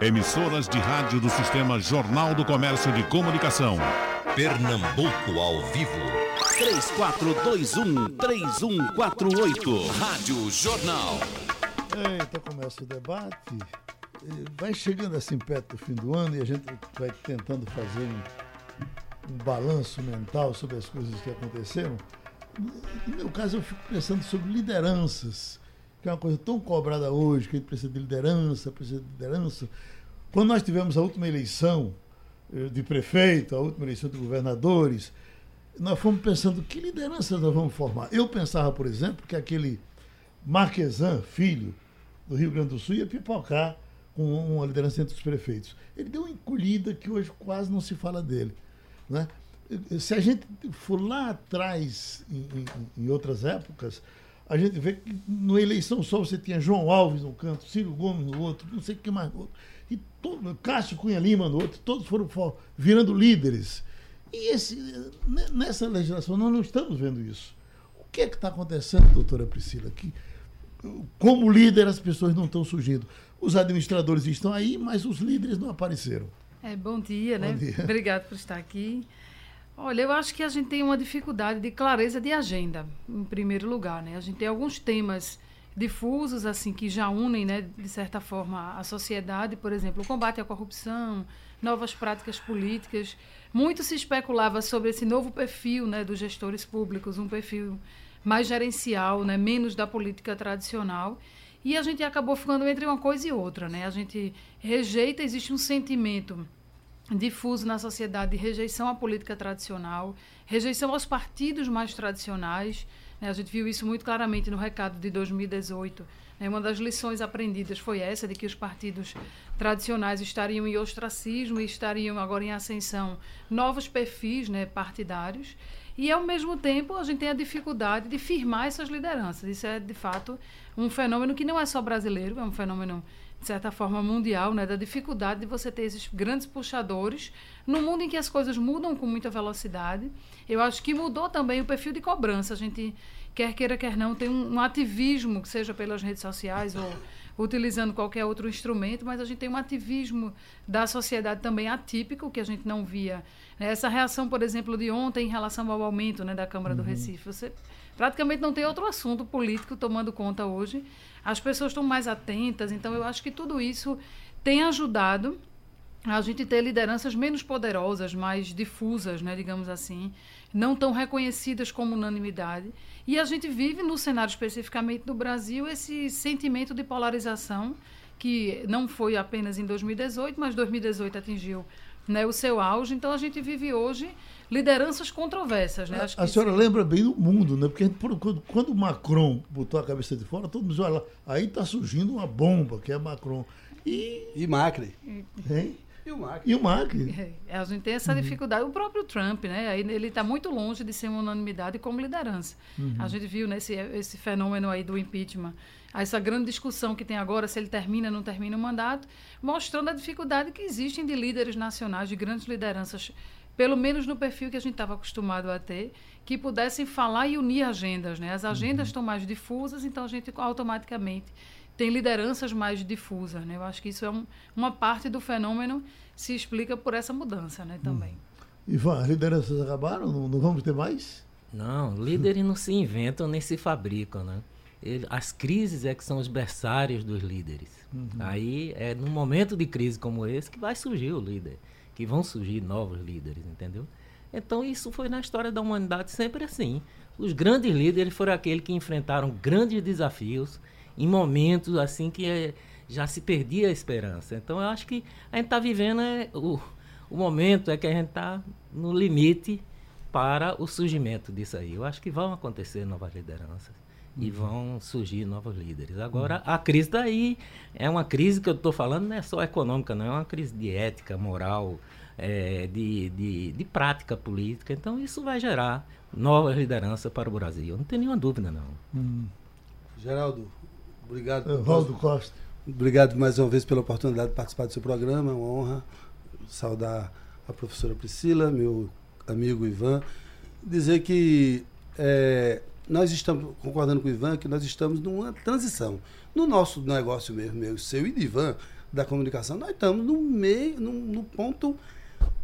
Emissoras de rádio do Sistema Jornal do Comércio de Comunicação. Pernambuco ao vivo. 3421-3148. Rádio Jornal. Eita, começa o debate. Vai chegando assim perto do fim do ano e a gente vai tentando fazer um, um balanço mental sobre as coisas que aconteceram. No meu caso, eu fico pensando sobre lideranças que é uma coisa tão cobrada hoje, que a gente precisa de liderança, precisa de liderança. Quando nós tivemos a última eleição eh, de prefeito, a última eleição de governadores, nós fomos pensando que lideranças nós vamos formar. Eu pensava, por exemplo, que aquele Marquesan, filho do Rio Grande do Sul, ia pipocar com uma liderança entre os prefeitos. Ele deu uma encolhida que hoje quase não se fala dele. Né? Se a gente for lá atrás, em, em, em outras épocas, a gente vê que na eleição só você tinha João Alves no canto, Ciro Gomes no outro, não sei o que mais no outro, e todo, Cássio Cunha Lima no outro, todos foram virando líderes. E esse, nessa legislação nós não estamos vendo isso. O que é que está acontecendo, doutora Priscila? Que, como líder as pessoas não estão surgindo. Os administradores estão aí, mas os líderes não apareceram. É, bom dia, bom né? Dia. Obrigado por estar aqui. Olha, eu acho que a gente tem uma dificuldade de clareza de agenda, em primeiro lugar, né? A gente tem alguns temas difusos, assim, que já unem, né, de certa forma, a sociedade, por exemplo, o combate à corrupção, novas práticas políticas. Muito se especulava sobre esse novo perfil, né, dos gestores públicos, um perfil mais gerencial, né, menos da política tradicional. E a gente acabou ficando entre uma coisa e outra, né? A gente rejeita, existe um sentimento difuso na sociedade de rejeição à política tradicional, rejeição aos partidos mais tradicionais. Né? A gente viu isso muito claramente no recado de 2018. Né? Uma das lições aprendidas foi essa, de que os partidos tradicionais estariam em ostracismo e estariam agora em ascensão novos perfis né, partidários. E, ao mesmo tempo, a gente tem a dificuldade de firmar essas lideranças. Isso é, de fato, um fenômeno que não é só brasileiro, é um fenômeno de certa forma, mundial, né, da dificuldade de você ter esses grandes puxadores no mundo em que as coisas mudam com muita velocidade. Eu acho que mudou também o perfil de cobrança. A gente, quer queira, quer não, tem um, um ativismo, que seja pelas redes sociais ou utilizando qualquer outro instrumento, mas a gente tem um ativismo da sociedade também atípico, que a gente não via. Né? Essa reação, por exemplo, de ontem em relação ao aumento né, da Câmara uhum. do Recife. Você praticamente não tem outro assunto político tomando conta hoje as pessoas estão mais atentas. Então, eu acho que tudo isso tem ajudado a gente ter lideranças menos poderosas, mais difusas, né, digamos assim, não tão reconhecidas como unanimidade. E a gente vive no cenário especificamente do Brasil esse sentimento de polarização que não foi apenas em 2018, mas 2018 atingiu né, o seu auge. Então a gente vive hoje lideranças controversas. Né? a, a senhora sim. lembra bem do mundo, né? Porque quando, quando o Macron botou a cabeça de fora, todo mundo diz, olha, aí está surgindo uma bomba, que é Macron. E, e Macri. Hein? E o Macri. E o Macri. É, a gente tem essa uhum. dificuldade. O próprio Trump, né? Ele está muito longe de ser uma unanimidade como liderança. Uhum. A gente viu nesse né, esse fenômeno aí do impeachment, essa grande discussão que tem agora, se ele termina ou não termina o mandato, mostrando a dificuldade que existem de líderes nacionais, de grandes lideranças pelo menos no perfil que a gente estava acostumado a ter, que pudessem falar e unir agendas. Né? As agendas uhum. estão mais difusas, então a gente automaticamente tem lideranças mais difusas. Né? Eu acho que isso é um, uma parte do fenômeno se explica por essa mudança né, também. Hum. Ivan, as lideranças acabaram? Não, não, vamos ter mais? Não, líderes não se inventam nem se fabricam. Né? Ele, as crises é que são os berçários dos líderes. Uhum. Aí é num momento de crise como esse que vai surgir o líder que vão surgir novos líderes, entendeu? Então isso foi na história da humanidade sempre assim. Os grandes líderes foram aqueles que enfrentaram grandes desafios em momentos assim que é, já se perdia a esperança. Então eu acho que a gente está vivendo é, o, o momento é que a gente está no limite para o surgimento disso aí. Eu acho que vão acontecer novas lideranças e uhum. vão surgir novos líderes. Agora, uhum. a crise daí é uma crise que eu estou falando não é só econômica, não é uma crise de ética, moral, é, de, de, de, prática política. Então, isso vai gerar novas lideranças para o Brasil. Não tem nenhuma dúvida, não. Hum. Geraldo, obrigado. Valdo Costa. Obrigado mais uma vez pela oportunidade de participar do seu programa. É uma honra saudar a professora Priscila, meu amigo Ivan. Dizer que é, nós estamos concordando com o Ivan que nós estamos numa transição. No nosso negócio mesmo, meu, seu e do Ivan, da comunicação, nós estamos no meio, no, no ponto,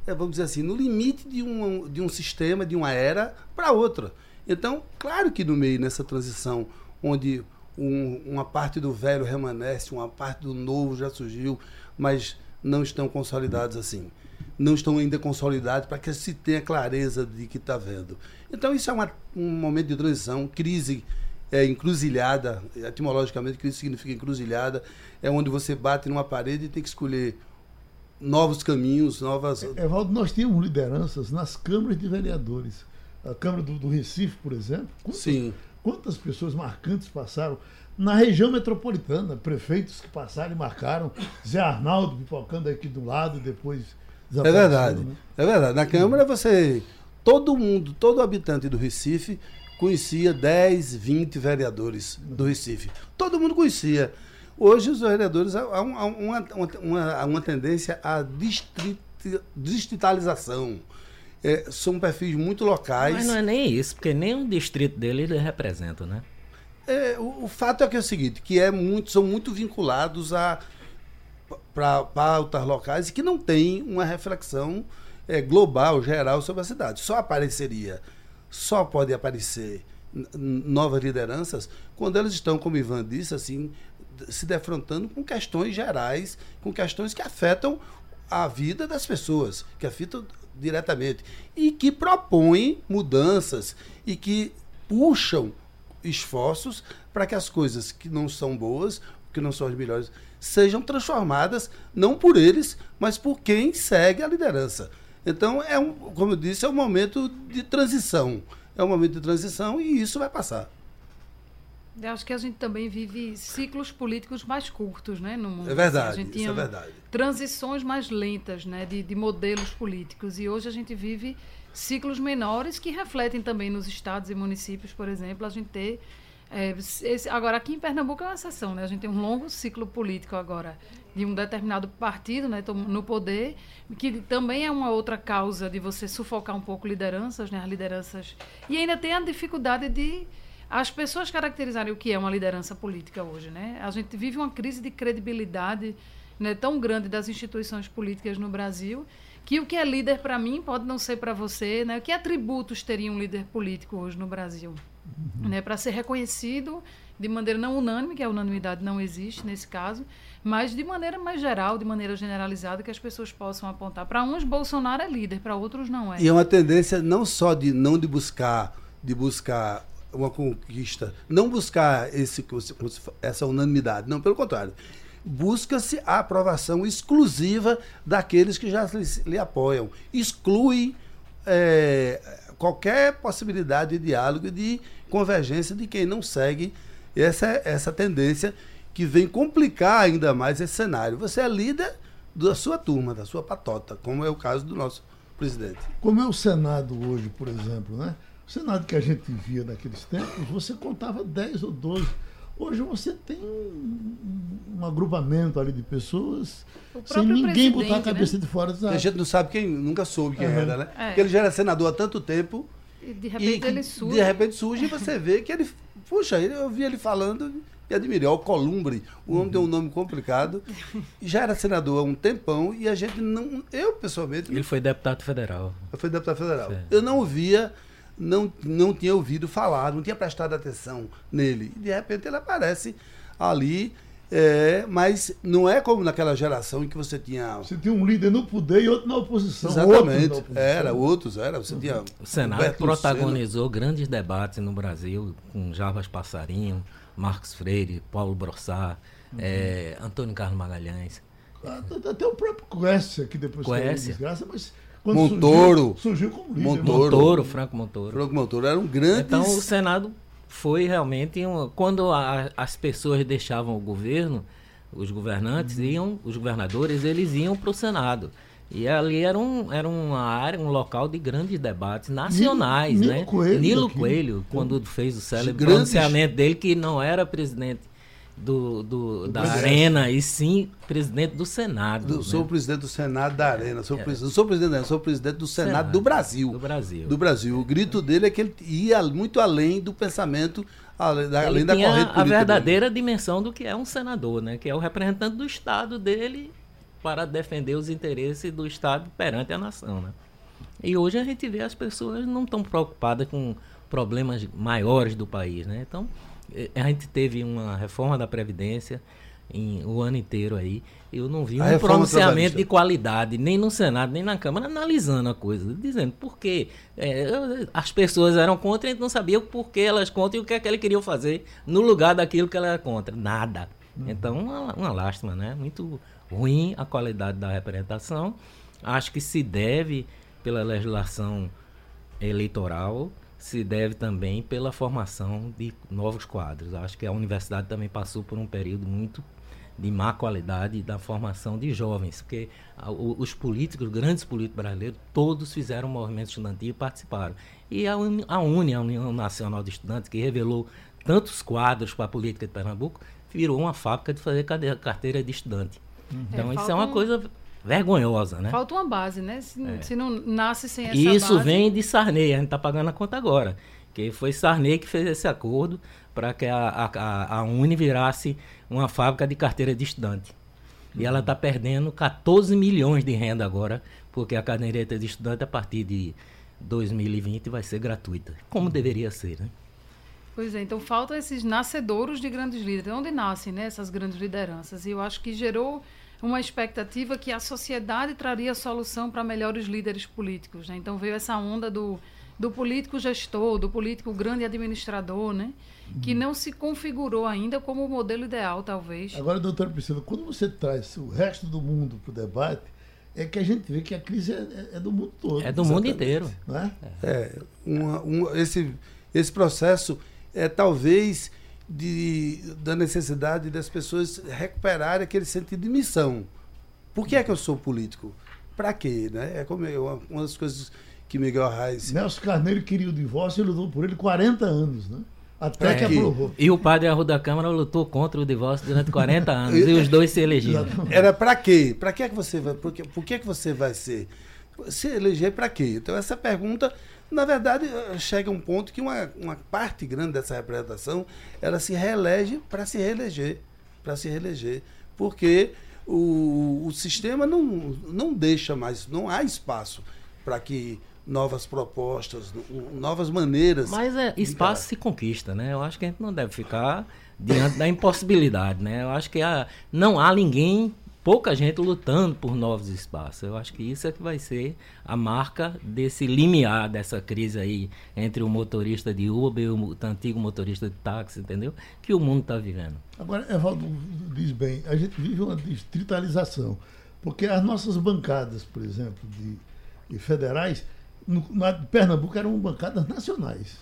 é, vamos dizer assim, no limite de um, de um sistema, de uma era para outra. Então, claro que no meio, nessa transição, onde um, uma parte do velho remanesce, uma parte do novo já surgiu, mas não estão consolidados assim. Não estão ainda consolidados para que se tenha clareza de que está vendo. Então, isso é uma, um momento de transição, crise é encruzilhada, etimologicamente, crise significa encruzilhada, é onde você bate numa parede e tem que escolher novos caminhos, novas. Evaldo, nós tínhamos lideranças nas câmaras de vereadores. A Câmara do, do Recife, por exemplo. Quantas, Sim. Quantas pessoas marcantes passaram? Na região metropolitana, prefeitos que passaram e marcaram. Zé Arnaldo pipocando aqui do lado depois. É verdade. Né? É verdade. Na Câmara você. Todo mundo, todo habitante do Recife conhecia 10, 20 vereadores do Recife. Todo mundo conhecia. Hoje os vereadores há uma, uma, uma, uma tendência à distritalização. É, são perfis muito locais. Mas não é nem isso, porque nem o distrito dele ele representa, né? É, o, o, fato é que é o seguinte, que é muito, são muito vinculados a para pautas locais e que não tem uma reflexão é, global, geral sobre a cidade. Só apareceria, só pode aparecer novas lideranças quando elas estão, como Ivan disse, assim, se defrontando com questões gerais, com questões que afetam a vida das pessoas, que afetam diretamente e que propõem mudanças e que puxam esforços para que as coisas que não são boas, que não são as melhores, sejam transformadas não por eles, mas por quem segue a liderança. Então, é um, como eu disse, é um momento de transição. É um momento de transição e isso vai passar. Eu acho que a gente também vive ciclos políticos mais curtos, né, no mundo. É verdade, a gente tinha isso é verdade. Transições mais lentas, né, de, de modelos políticos. E hoje a gente vive ciclos menores que refletem também nos estados e municípios, por exemplo, a gente ter é, esse, agora aqui em Pernambuco é uma exceção, né? A gente tem um longo ciclo político agora de um determinado partido, né, no poder, que também é uma outra causa de você sufocar um pouco lideranças, né, as lideranças. E ainda tem a dificuldade de as pessoas caracterizarem o que é uma liderança política hoje, né? A gente vive uma crise de credibilidade né, tão grande das instituições políticas no Brasil que o que é líder para mim pode não ser para você, né? Que atributos teria um líder político hoje no Brasil, uhum. né? Para ser reconhecido de maneira não unânime, que a unanimidade não existe nesse caso, mas de maneira mais geral, de maneira generalizada, que as pessoas possam apontar. Para uns, Bolsonaro é líder, para outros não é. E é uma tendência não só de não de buscar, de buscar uma conquista, não buscar esse, essa unanimidade, não, pelo contrário. Busca-se a aprovação exclusiva daqueles que já lhe, lhe apoiam. Exclui é, qualquer possibilidade de diálogo e de convergência de quem não segue essa, essa tendência que vem complicar ainda mais esse cenário. Você é líder da sua turma, da sua patota, como é o caso do nosso presidente. Como é o Senado hoje, por exemplo, né? O Senado que a gente via naqueles tempos, você contava 10 ou 12. Hoje você tem um, um agrupamento ali de pessoas sem ninguém botar a cabeça né? de fora. A gente não sabe quem, nunca soube quem uhum. era, né? É. Porque ele já era senador há tanto tempo. E de repente e, ele surge. De repente surge e você vê que ele. Puxa, eu vi ele falando e admirei. O Columbre, o homem uhum. tem um nome complicado. Já era senador há um tempão e a gente não. Eu, pessoalmente. Ele foi deputado federal. Foi deputado federal. Eu não via não, não tinha ouvido falar, não tinha prestado atenção nele. E de repente ele aparece ali. É, mas não é como naquela geração em que você tinha. Você tinha um líder no poder e outro na oposição. Exatamente. Outro oposição. Era, outros, era. Você tinha. O Senado protagonizou grandes debates no Brasil, com Jarbas Passarinho, Marcos Freire, Paulo Brossard, uhum. é, Antônio Carlos Magalhães. Até o próprio Coécia, que depois Coécia. desgraça, mas Montoro. Surgiu, surgiu como líder. Montoro. Montoro, Franco Montoro. Franco Montoro era um grande. Então o Senado foi realmente uma, quando a, as pessoas deixavam o governo, os governantes uhum. iam, os governadores, eles iam para o Senado. E ali era, um, era uma área, um local de grandes debates nacionais, Nilo, né? Coelho Nilo Coelho, quando fez o célebre grandes... pronunciamento dele que não era presidente do, do da Arena, e sim presidente do Senado. Do, né? Sou presidente do Senado da Arena. Sou, é. presidente, sou presidente, não, sou presidente do Senado, Senado, do Brasil. Do Brasil. Do Brasil. O grito dele é que ele ia muito além do pensamento, além da, além da corrente política. A verdadeira dele. dimensão do que é um senador, né? Que é o representante do Estado dele para defender os interesses do Estado perante a nação, né? E hoje a gente vê as pessoas não estão preocupadas com problemas maiores do país, né? Então, a gente teve uma reforma da Previdência em, o ano inteiro aí. Eu não vi a um pronunciamento de qualidade, nem no Senado, nem na Câmara, analisando a coisa, dizendo por quê. É, as pessoas eram contra e não sabiam por que elas contra e o que, é que eles queriam fazer no lugar daquilo que ela era contra. Nada. Hum. Então, uma, uma lástima, né? Muito ruim a qualidade da representação. Acho que se deve pela legislação eleitoral se deve também pela formação de novos quadros. Acho que a universidade também passou por um período muito de má qualidade da formação de jovens, porque os políticos, os grandes políticos brasileiros, todos fizeram movimento estudantil e participaram. E a, UNE, a UNE, a União Nacional de Estudantes, que revelou tantos quadros para a política de Pernambuco, virou uma fábrica de fazer carteira de estudante. Uhum. Então, é, isso é uma coisa vergonhosa, né? Falta uma base, né? Se, é. se não nasce sem essa Isso base... vem de Sarney, a gente está pagando a conta agora. Que foi Sarney que fez esse acordo para que a, a, a Uni virasse uma fábrica de carteira de estudante. E ela está perdendo 14 milhões de renda agora, porque a caderneta de estudante a partir de 2020 vai ser gratuita, como deveria ser, né? Pois é, então faltam esses nascedouros de grandes líderes. Onde nascem né, essas grandes lideranças? E eu acho que gerou uma expectativa que a sociedade traria solução para melhores líderes políticos. Né? Então veio essa onda do, do político gestor, do político grande administrador, né? Uhum. que não se configurou ainda como o modelo ideal, talvez. Agora, doutor Priscila, quando você traz o resto do mundo para o debate, é que a gente vê que a crise é, é do mundo todo. É do mundo inteiro. Não é? é uma, uma, esse, esse processo é talvez de, da necessidade das pessoas recuperarem aquele sentido de missão. Por que é que eu sou político? Para quê? Né? É como eu, uma das coisas que Miguel Arraes. Nelson Carneiro queria o divórcio e lutou por ele 40 anos, né? Até que aprovou. E o padre Arruda Câmara lutou contra o divórcio durante 40 anos e os dois se elegeram. Era para quê? Para que é que você vai? Por que, por que é que você vai ser? Se eleger para quê? Então essa pergunta na verdade, eh, chega um ponto que uma, uma parte grande dessa representação ela se reelege para se reeleger. Para se reeleger. Porque o, o sistema não, não deixa mais, não há espaço para que novas propostas, novas maneiras. Mas é, espaço se conquista, né? Eu acho que a gente não deve ficar diante da impossibilidade, né? Eu acho que há, não há ninguém pouca gente lutando por novos espaços. Eu acho que isso é que vai ser a marca desse limiar dessa crise aí entre o motorista de Uber e o antigo motorista de táxi, entendeu? Que o mundo está vivendo. Agora, Evaldo diz bem, a gente vive uma distritalização, porque as nossas bancadas, por exemplo, de, de federais, no, na Pernambuco eram bancadas nacionais.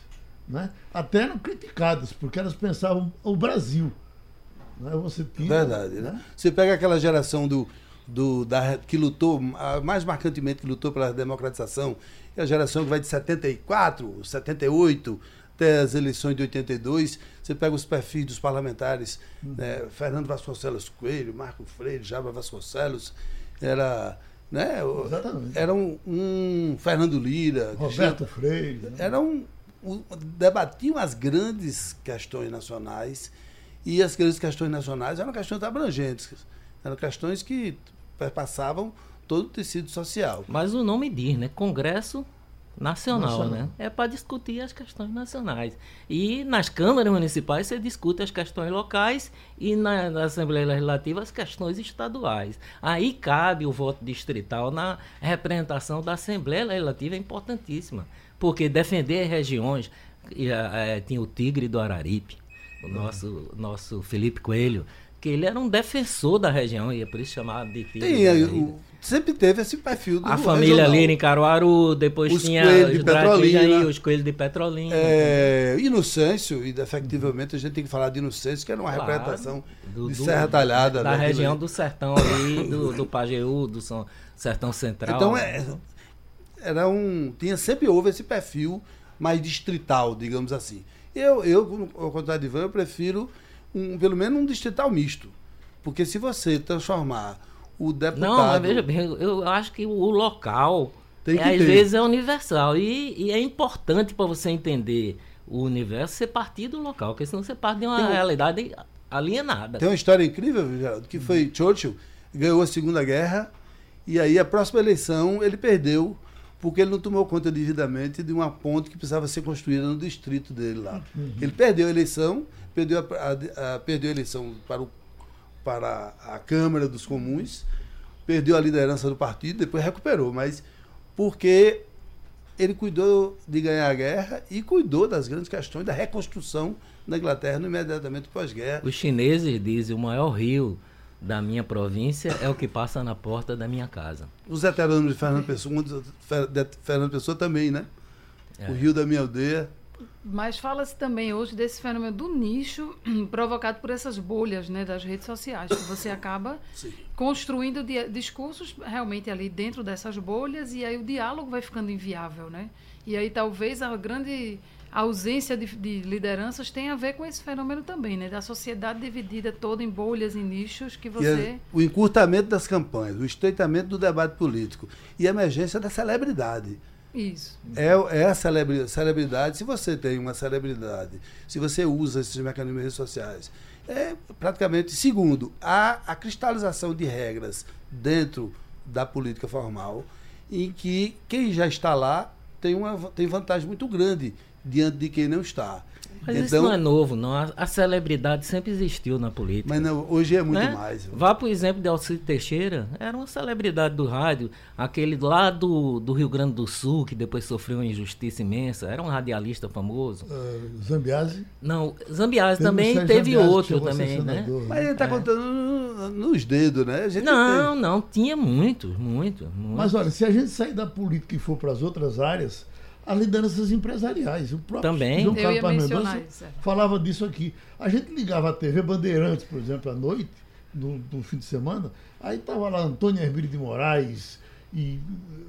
Né? Até eram criticadas, porque elas pensavam o Brasil. Né? Você tinha, Verdade, né? né? Você pega aquela geração do, do, da, que lutou, mais marcantemente que lutou pela democratização, é a geração que vai de 74, 78 até as eleições de 82. Você pega os perfis dos parlamentares, hum. né? Fernando Vasconcelos Coelho, Marco Freire, Java Vasconcelos, era. Né? Exatamente. Era um, um Fernando Lira, Roberto Freire. Né? Era um, um, debatiam as grandes questões nacionais e as grandes questões nacionais eram questões abrangentes, eram questões que passavam todo o tecido social. Mas o nome diz, né? Congresso Nacional, Nacional. né? É para discutir as questões nacionais. E nas câmaras municipais você discute as questões locais e na, na, Assembleia Legislativa as questões estaduais. Aí cabe o voto distrital na representação da Assembleia Legislativa, é importantíssima. Porque defender regiões, é, tinha o Tigre do Araripe, o nosso, nosso Felipe Coelho, que ele era um defensor da região, e é por isso chamado de filho. Tem, sempre teve esse perfil do A família regional. ali em Caruaru, depois os tinha coelhos de Petrolina, aí, os coelhos de Petrolina. É, Inocêncio, e efetivamente a gente tem que falar de Inocêncio, que era uma claro, representação do, de Serra Talhada. Da né, região do Sertão ali, do, do Pajeú, do São, Sertão Central. Então, é, era um, tinha, sempre houve esse perfil mais distrital, digamos assim. Eu, eu ao contrário de Ivan, eu prefiro um, pelo menos um distrital misto. Porque se você transformar o deputado. Não, veja bem, eu acho que o local Tem que é, às vezes é universal. E, e é importante para você entender o universo ser partir do local, porque senão você parte de uma Tem realidade alienada. Tem uma história incrível, Geraldo, que foi Churchill ganhou a Segunda Guerra e aí a próxima eleição ele perdeu porque ele não tomou conta devidamente de uma ponte que precisava ser construída no distrito dele lá. Ele perdeu a eleição, perdeu a, a- a- perdeu a eleição para, o, para a Câmara dos Comuns, perdeu a liderança do partido, depois recuperou, mas porque ele cuidou de ganhar a guerra e cuidou das grandes questões da reconstrução da Inglaterra no imediatamente pós-guerra. Os chineses dizem o maior rio da minha província é o que passa na porta da minha casa. Os veteranos de Fernando Pessoa, um de Fernando Pessoa também, né? É. O Rio da Minha Aldeia. Mas fala-se também hoje desse fenômeno do nicho provocado por essas bolhas né, das redes sociais, que você acaba construindo di- discursos realmente ali dentro dessas bolhas e aí o diálogo vai ficando inviável, né? E aí talvez a grande ausência de, de lideranças tenha a ver com esse fenômeno também, né? Da sociedade dividida toda em bolhas e nichos que você... o encurtamento das campanhas, o estreitamento do debate político e a emergência da celebridade. Isso. É, é a celebri- celebridade, se você tem uma celebridade, se você usa esses mecanismos de redes sociais, é praticamente. Segundo, há a cristalização de regras dentro da política formal, em que quem já está lá tem, uma, tem vantagem muito grande diante de quem não está. Mas isso não é novo, não. A, a celebridade sempre existiu na política. Mas não, hoje é muito né? mais. Vá para o exemplo de Alcide Teixeira, era uma celebridade do rádio, aquele lá do, do Rio Grande do Sul, que depois sofreu uma injustiça imensa, era um radialista famoso. Uh, Zambiase. Não, Zambiase também Sérgio teve Zambiase, outro também, né? senador, Mas ele está É. contando no- nos dedos, né? A gente Não, tem- não, tinha muitos, muitos. muitos. Mas olha, se a gente sair da política e for para as outras áreas, as lideranças empresariais. O próprio Também. João Eu Carlos Paz Mendonça é. falava disso aqui. A gente ligava a TV Bandeirantes, por exemplo, à noite, no, no fim de semana, aí estava lá Antônio Hermílio de Moraes e eh,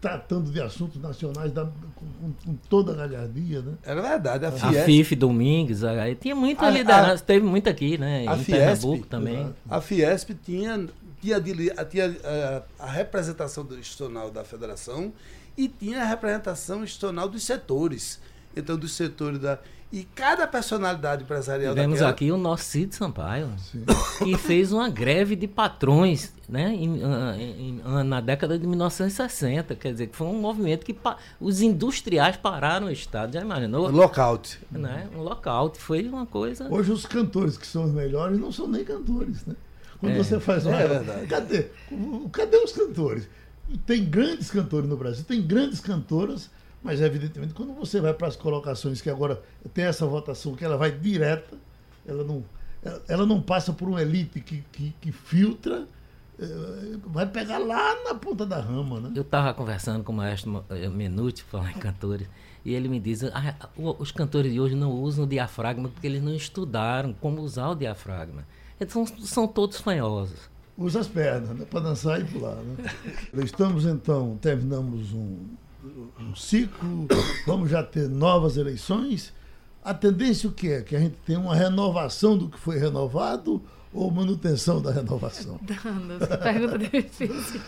tratando de assuntos nacionais da- com, com- com toda a galhardia, né? Era verdade. A A Fiesp, FIF Domingues, aí tinha muita A- liderança, teve muito aqui, né? a em Fiesp, Pernambuco também. exato. a Fiesp tinha, tinha, tinha eh, a representação do- institucional da federação e tinha a representação institucional dos setores. Então, dos setores da. E cada personalidade empresarial Tivemos daquela- aqui o nosso Cid Sampaio, Sim. que fez uma greve de patrões né, em- ah, em- ah, na década de 1960. Quer dizer, que foi um movimento que pa- os industriais pararam o Estado. Já imaginou? Lockout. Né? Um lockout. Foi uma coisa. Hoje os cantores que são os melhores não são nem cantores, né? Quando É. você faz uma. É verdade. Cadê? Cadê os cantores? Tem grandes cantores no Brasil, tem grandes cantoras, mas evidentemente quando você vai para as colocações que agora tem essa votação que ela vai direta, ela não, ela- não passa por uma elite que, que, que filtra, eh, vai pegar lá na ponta da rama, né? Eu estava conversando com o maestro eh, Menuti, falar em cantores, e ele me diz: "Ah, os cantores de hoje não usam o diafragma porque eles não estudaram como usar o diafragma. Eles são, são todos fanhosos. Usa as pernas, né? Para dançar e pular. Né? Estamos então, terminamos um, um ciclo, vamos já ter novas eleições. A tendência o que é? Que a gente tem uma renovação do que foi renovado ou manutenção da renovação? Essa pergunta difícil.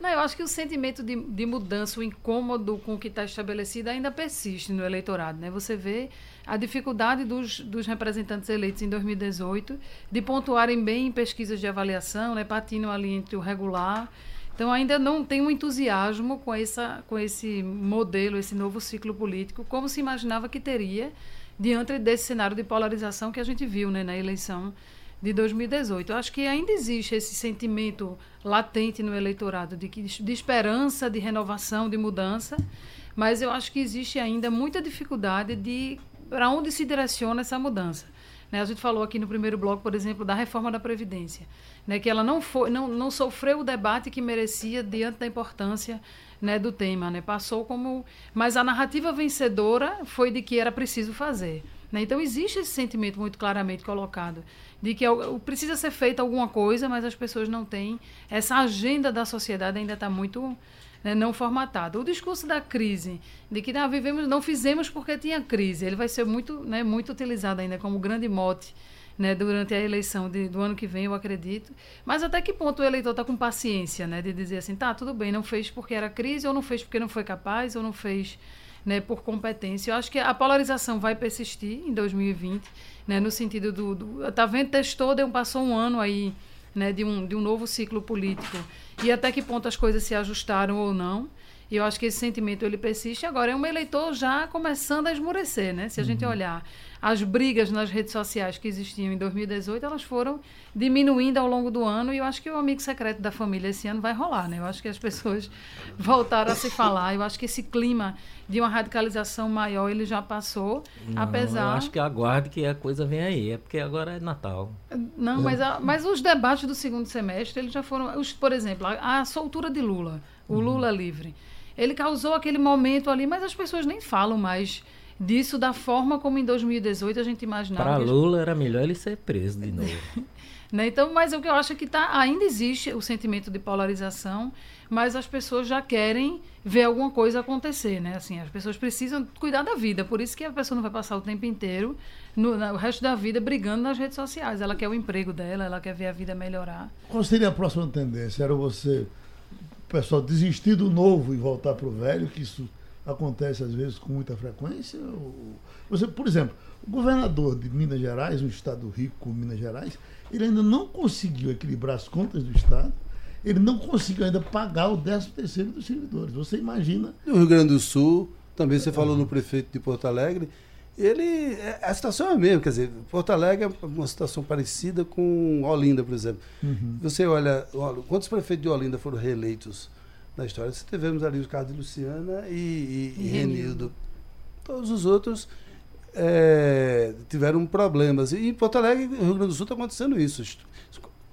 Não, eu acho que o sentimento de, de mudança, o incômodo com o que está estabelecido ainda persiste no eleitorado. Né? Você vê a dificuldade dos, dos representantes eleitos em 2018 de pontuarem bem em pesquisas de avaliação, né? patinam ali entre o regular. Então ainda não tem um entusiasmo com, essa, com esse modelo, esse novo ciclo político, como se imaginava que teria diante desse cenário de polarização que a gente viu né, na eleição de 2018. Eu acho que ainda existe esse sentimento latente no eleitorado de, que, de esperança, de renovação, de mudança, mas eu acho que existe ainda muita dificuldade de para onde se direciona essa mudança. Né? A gente falou aqui no primeiro bloco, por exemplo, da reforma da Previdência, né? que ela não, foi, não, não sofreu o debate que merecia diante da importância né, do tema. Né? Passou como. Mas a narrativa vencedora foi de que era preciso fazer. Né? Então, existe esse sentimento muito claramente colocado de que al- precisa ser feita alguma coisa, mas as pessoas não têm. Essa agenda da sociedade ainda está muito né, não formatada. O discurso da crise, de que ah, vivemos, não fizemos porque tinha crise, ele vai ser muito, né, muito utilizado ainda como grande mote né, durante a eleição de, do ano que vem, eu acredito. Mas até que ponto o eleitor está com paciência, né, de dizer assim, tá, tudo bem, não fez porque era crise, ou não fez porque não foi capaz, ou não fez né, por competência. Eu acho que a polarização vai persistir em 2020, né, no sentido do, do tá vendo, testou, deu, passou um ano aí, né, de um, de um novo ciclo político e até que ponto as coisas se ajustaram ou não. E eu acho que esse sentimento ele persiste. Agora, é um eleitor já começando a esmorecer, né? Se a uhum. gente olhar as brigas nas redes sociais que existiam em 2018, elas foram diminuindo ao longo do ano. E eu acho que o amigo secreto da família esse ano vai rolar, né? Eu acho que as pessoas voltaram a se falar. Eu acho que esse clima de uma radicalização maior ele já passou, Não, apesar. Eu acho que aguarde que a coisa vem aí, é porque agora é Natal. Não, mas, a, mas os debates do segundo semestre, eles já foram. Os, por exemplo, a, a soltura de Lula, o uhum. Lula livre. Ele causou aquele momento ali, mas as pessoas nem falam mais disso da forma como em 2018 a gente imaginava. Para Lula era melhor ele ser preso de novo. né? Então, mas o que eu acho é que tá, ainda existe o sentimento de polarização, mas as pessoas já querem ver alguma coisa acontecer, né? Assim, as pessoas precisam cuidar da vida, por isso que a pessoa não vai passar o tempo inteiro, no, no, o resto da vida, brigando nas redes sociais. Ela quer o emprego dela, ela quer ver a vida melhorar. Qual seria a próxima tendência? Era você pessoal desistir do novo e voltar para o velho, que isso acontece às vezes com muita frequência? Você, por exemplo, o governador de Minas Gerais, um estado rico como Minas Gerais, ele ainda não conseguiu equilibrar as contas do estado, ele não conseguiu ainda pagar o 13 terceiro dos servidores. Você imagina. No Rio Grande do Sul, também você falou no prefeito de Porto Alegre, ele é, a situação é a mesma, quer dizer, Porto Alegre é uma situação parecida com Olinda, por exemplo. Uhum. Você olha, olha, quantos prefeitos de Olinda foram reeleitos na história? Tivemos ali os casos de Luciana e, e, e Renildo. Todos os outros é, tiveram problemas. E em Porto Alegre, no Rio Grande do Sul, está acontecendo isso.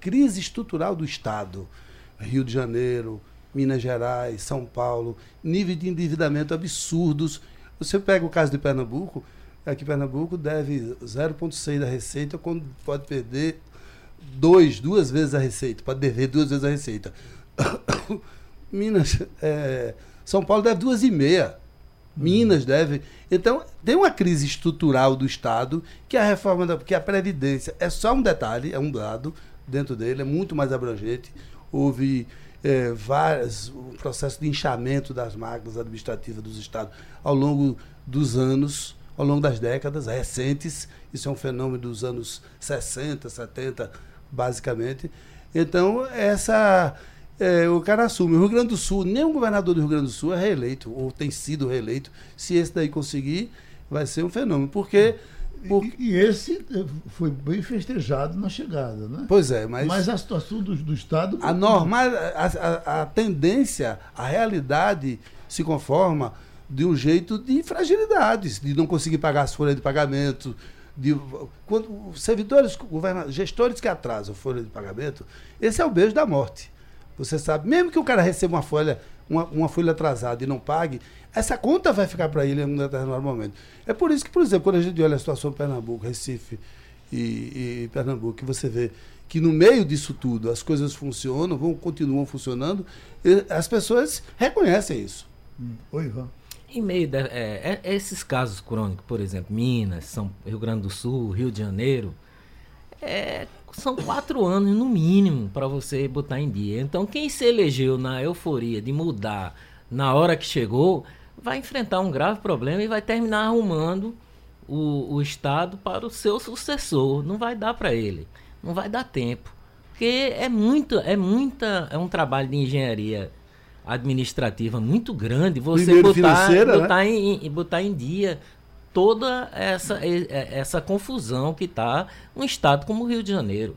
Crise estrutural do Estado. Rio de Janeiro, Minas Gerais, São Paulo, nível de endividamento absurdos. Você pega o caso de Pernambuco, aqui em Pernambuco deve 0,6 da receita, quando pode perder dois, duas vezes a receita, pode dever duas vezes a receita. Minas, é, São Paulo deve duas e meia. Minas deve. Então, tem uma crise estrutural do Estado, que a reforma da. que a Previdência é só um detalhe, é um dado dentro dele, é muito mais abrangente. Houve é, várias, o processo de inchamento das máquinas administrativas dos estados ao longo dos anos ao longo das décadas recentes. Isso é um fenômeno dos anos 60, 70, basicamente. Então, essa. É, o cara assume. O Rio Grande do Sul, nenhum governador do Rio Grande do Sul é reeleito, ou tem sido reeleito. Se esse daí conseguir, vai ser um fenômeno. Porque. Por... E, e, esse eh, foi bem festejado na chegada, né? Pois é, mas. Mas a situação do, do Estado. A normal, a, a, a tendência, a realidade se conforma de um jeito de fragilidades, de não conseguir pagar as folhas de pagamento, de quando servidores, gestores que atrasam folha de pagamento, esse é o beijo da morte. Você sabe, mesmo que o cara receba uma folha, uma, uma folha atrasada e não pague, essa conta vai ficar para ele em um determinado momento. É por isso que, por exemplo, quando a gente olha a situação em Pernambuco, Recife e, e Pernambuco, que você vê que no meio disso tudo as coisas funcionam, vão, continuam funcionando, as pessoas reconhecem isso. Hum. Oi, Ivan. Em meio de é, é, esses casos crônicos, por exemplo, Minas, São Rio Grande do Sul, Rio de Janeiro, é, são quatro anos no mínimo para você botar em dia. Então, quem se elegeu na euforia de mudar na hora que chegou, vai enfrentar um grave problema e vai terminar arrumando o, o Estado para o seu sucessor. Não vai dar para ele, não vai dar tempo, porque é muito, é muita, é um trabalho de engenharia administrativa muito grande, você botar, botar, né? em, botar em dia toda essa, essa confusão que está um estado como o Rio de Janeiro,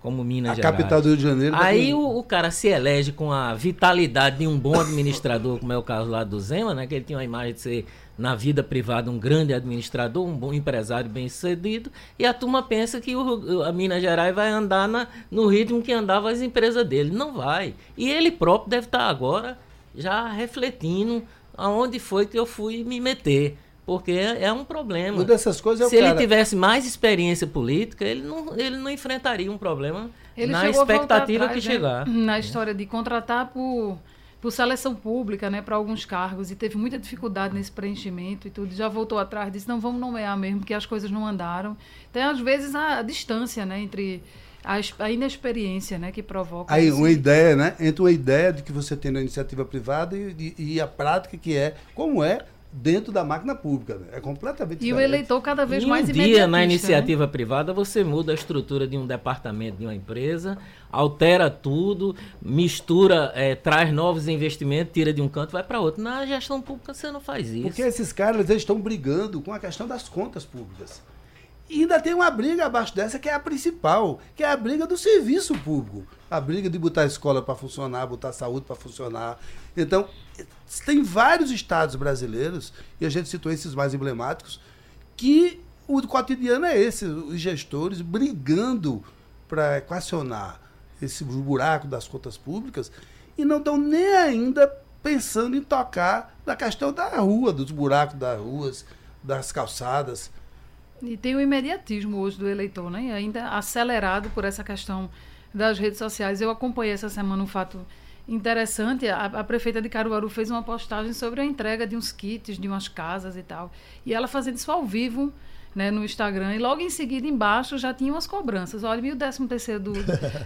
como Minas a Gerais. A capital do Rio de Janeiro. Tá Aí o, o, cara se elege com a vitalidade de um bom administrador, como é o caso lá do Zema, né? Que ele tinha uma imagem de ser na vida privada um grande administrador, um bom empresário bem sucedido, e a turma pensa que o, a Minas Gerais vai andar na, no ritmo que andava as empresas dele. Não vai. E ele próprio deve estar agora já refletindo aonde foi que eu fui me meter. Porque é, um problema. Uma dessas coisas é Se ele tivesse mais experiência política, ele não, ele não enfrentaria um problema ele na expectativa atrás, que né? chegar. Na história de contratar por por seleção pública, né, para alguns cargos e teve muita dificuldade nesse preenchimento e tudo. Já voltou atrás, disse não vamos nomear mesmo porque as coisas não andaram. Tem às vezes a, a distância, né, entre a, a, inexperiência, né, que provoca. Aí uma ideia, né, entre uma ideia de que você tem na iniciativa privada e, e, e a prática que é como é dentro da máquina pública. Né? É completamente E diferente. o eleitor cada vez em mais um dia, na iniciativa né? privada, você muda a estrutura de um departamento de uma empresa, altera tudo, mistura, é, traz novos investimentos, tira de um canto, vai para outro. Na gestão pública você não faz isso. Porque esses caras eles estão brigando com a questão das contas públicas. E ainda tem uma briga abaixo dessa que é a principal, que é a briga do serviço público. A briga de botar a escola para funcionar, botar a saúde para funcionar. Então, tem vários estados brasileiros, e a gente citou esses mais emblemáticos, que o cotidiano é esse, os gestores brigando para equacionar esse buraco das contas públicas e não estão nem ainda pensando em tocar na questão da rua, dos buracos das ruas, das calçadas. E tem o imediatismo hoje do eleitor, né? Ainda acelerado por essa questão das redes sociais. Eu acompanhei essa semana um fato interessante. A, a, prefeita de Caruaru fez uma postagem sobre a entrega de uns kits, de umas casas e tal. E ela fazendo isso ao vivo. Né, no Instagram, e logo em seguida, embaixo, já tinha umas cobranças. Olha, e o 13 terceiro do,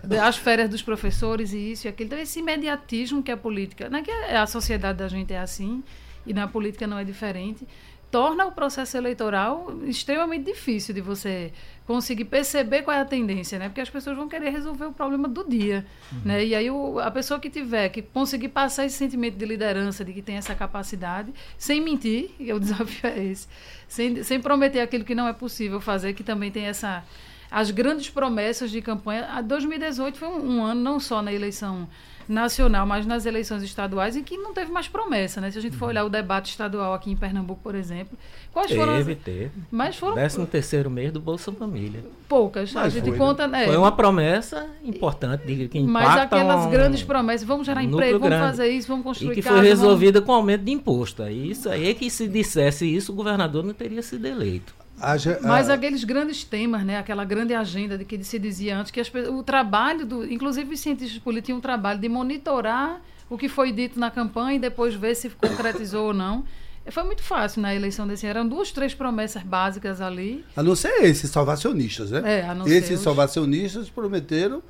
das férias dos professores e isso e aquilo. Então, esse imediatismo que a política, né, que a sociedade da gente é assim, e na política não é diferente, torna o processo eleitoral extremamente difícil de você conseguir perceber qual é a tendência, né? Porque as pessoas vão querer resolver o problema do dia, uhum. né? E aí o, a pessoa que tiver que conseguir passar esse sentimento de liderança, de que tem essa capacidade, sem mentir, e o desafio é esse, sem, sem prometer aquilo que não é possível fazer, que também tem essa as grandes promessas de campanha. A 2018 foi um, um ano não só na eleição nacional, mas nas eleições estaduais, em que não teve mais promessa, né? Se a gente for olhar o debate estadual aqui em Pernambuco, por exemplo, quais teve, foram as... teve. Mas foram décimo terceiro mês do Bolsa Família. Poucas. Mas a gente foi, conta, né? Foi uma promessa importante de que impacta Mas aquelas um... grandes promessas, vamos gerar um emprego, vamos fazer isso, vamos construir E que casa, foi resolvida vamos... com aumento de imposto. Isso aí é que se dissesse isso, o governador não teria sido eleito. Haja, Mas aqueles grandes temas, né, aquela grande agenda de que se dizia antes, que as, o trabalho, do, inclusive os cientistas políticos tinham um trabalho de monitorar o que foi dito na campanha e depois ver se concretizou ou não. Foi muito fácil na eleição desse ano. Eram duas, três promessas básicas ali. A não ser esses salvacionistas, né? É, a não esses os... salvacionistas prometeram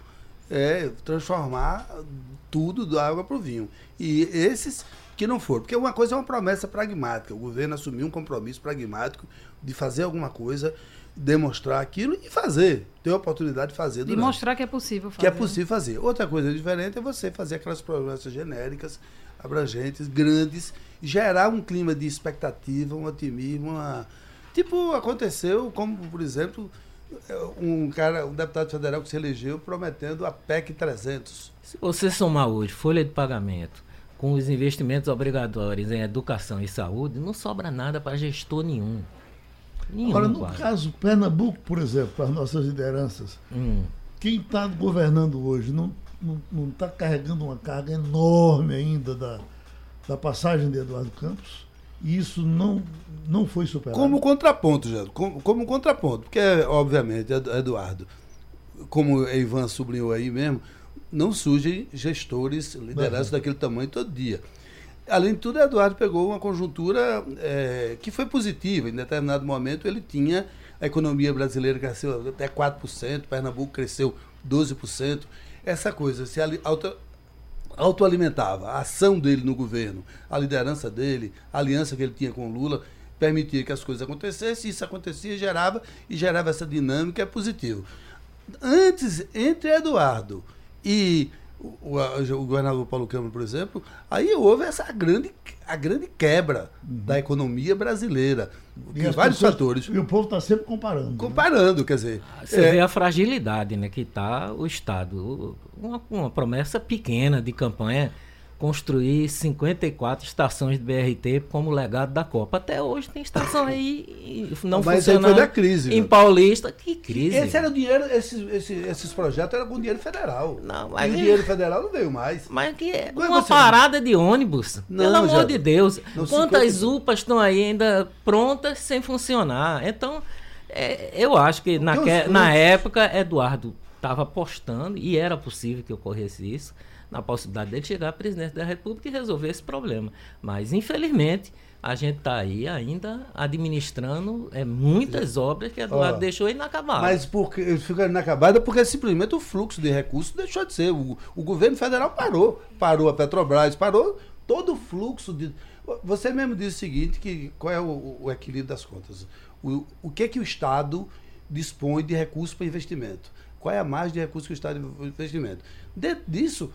é, transformar tudo da água para o vinho. E esses que não foram. Porque uma coisa é uma promessa pragmática. O governo assumiu um compromisso pragmático de fazer alguma coisa, demonstrar aquilo e fazer. Ter a oportunidade de fazer. De mostrar que é possível fazer. Que é possível fazer. Outra coisa diferente é você fazer aquelas promessas genéricas, abrangentes, grandes, gerar um clima de expectativa, um otimismo, uma... tipo aconteceu, como por exemplo, um cara, um deputado federal que se elegeu prometendo a PEC 300. Se você somar hoje folha de pagamento, com os investimentos obrigatórios em educação e saúde, não sobra nada para gestor nenhum. nenhum Agora, no quase. caso Pernambuco, por exemplo, as nossas lideranças, hum. quem está governando hoje não não está carregando uma carga enorme ainda da, da passagem de Eduardo Campos? E isso não, não foi superado? Como contraponto, já, como, como contraponto, porque, obviamente, Eduardo, como Ivan sublinhou aí mesmo, não surgem gestores, lideranças uhum. daquele tamanho todo dia. Além de tudo, Eduardo pegou uma conjuntura é, que foi positiva. Em determinado momento, ele tinha a economia brasileira cresceu até 4%, Pernambuco cresceu 12%. Essa coisa se auto, autoalimentava. A ação dele no governo, a liderança dele, a aliança que ele tinha com Lula, permitia que as coisas acontecessem. Isso acontecia, gerava e gerava essa dinâmica é positivo. Antes, entre Eduardo e o, o, governador Paulo Câmara, por exemplo, aí houve essa grande, a grande quebra uhum. da economia brasileira. E vários pessoas, fatores. E o povo está sempre comparando. Comparando, né? quer dizer. Você é, vê a fragilidade né, que está o Estado. Uma, uma promessa pequena de campanha construir 54 estações de BRT como legado da Copa. Até hoje tem estação aí não Mas funcionando. Mas foi da crise. Em Paulista, que crise. Esse era o dinheiro, esses, esses, esses projetos eram com dinheiro federal. Não, mas... E o dinheiro federal não veio mais. Mas que é uma parada de ônibus. Não, pelo amor já, de Deus. Quantas 50... UPAs estão aí ainda prontas sem funcionar? Então, é, eu acho que na, que, na época, Eduardo estava apostando, e era possível que ocorresse isso, na possibilidade dele chegar a presidente da República e resolver esse problema. Mas, infelizmente, a gente está aí ainda administrando é, muitas obras que Eduardo deixou inacabadas. Mas porque fica inacabada porque simplesmente o fluxo de recursos deixou de ser. O, o governo federal parou. Parou a Petrobras, parou todo o fluxo de. Você mesmo disse o seguinte: que qual é o, o equilíbrio das contas? O, o que é que o Estado dispõe de recursos para investimento? Qual é a margem de recursos que o Estado de investimento? Dentro disso,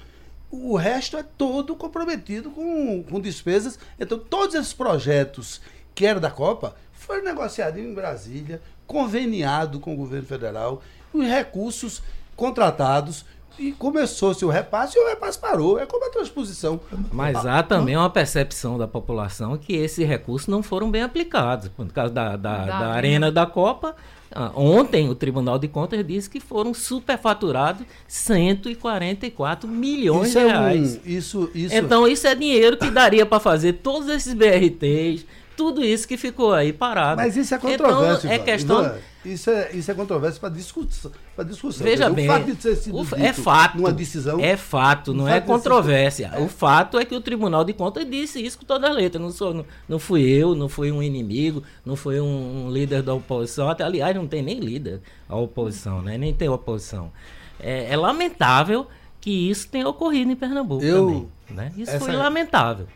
o resto é todo comprometido com, com despesas. Então, todos esses projetos que eram da Copa foram negociados em Brasília, conveniado com o governo federal, os recursos contratados e começou-se o repasse e o repasse parou. É como a transposição. Mas há também uma percepção da população que esses recursos não foram bem aplicados. No caso da, da, da, da Arena da Copa, ah, ontem o Tribunal de Contas disse que foram superfaturados 144 milhões isso de reais. É um, isso, isso... Então isso é dinheiro que daria para fazer todos esses BRTs, tudo isso que ficou aí parado. Mas isso é controvérsia. Então, é questão. Ivan, isso é, isso é controvérsia para discussão, discussão. Veja bem, o fato de ter sido o, é fato, uma decisão. É fato, não é controvérsia. É. O fato é que o Tribunal de Contas disse isso com toda a letra. Não, sou, não, não fui eu, não fui um inimigo, não foi um, um, líder da oposição. Até, aliás, não tem nem líder a oposição, né? nem tem oposição. É, é lamentável que isso tenha ocorrido em Pernambuco eu, também. Né? Isso foi lamentável.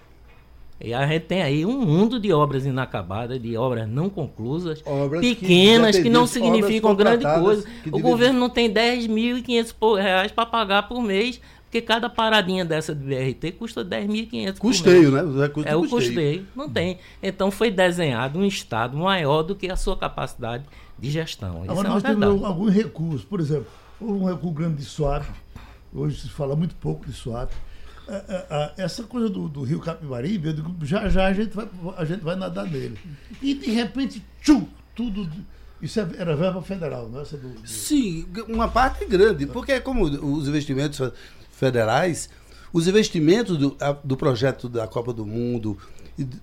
E a gente tem aí um mundo de obras inacabadas, de obras não conclusas, obras pequenas, que, que não significam grande coisa. O governo não tem 10.500 reais para pagar por mês, porque cada paradinha dessa de BRT custa 10.500 Custeio, né? É, é o custeio. Não tem. Então foi desenhado um Estado maior do que a sua capacidade de gestão. Agora é nós temos alguns recursos. Por exemplo, um recurso grande de SWAP. Hoje se fala muito pouco de é, essa coisa do, do rio Capibaribe, eu digo, já já a gente, vai, a gente vai nadar nele. E de repente, tchum, tudo. Isso era verba federal, não é? Do, do... Sim, uma parte grande, porque como os investimentos federais, os investimentos do, do projeto da Copa do Mundo,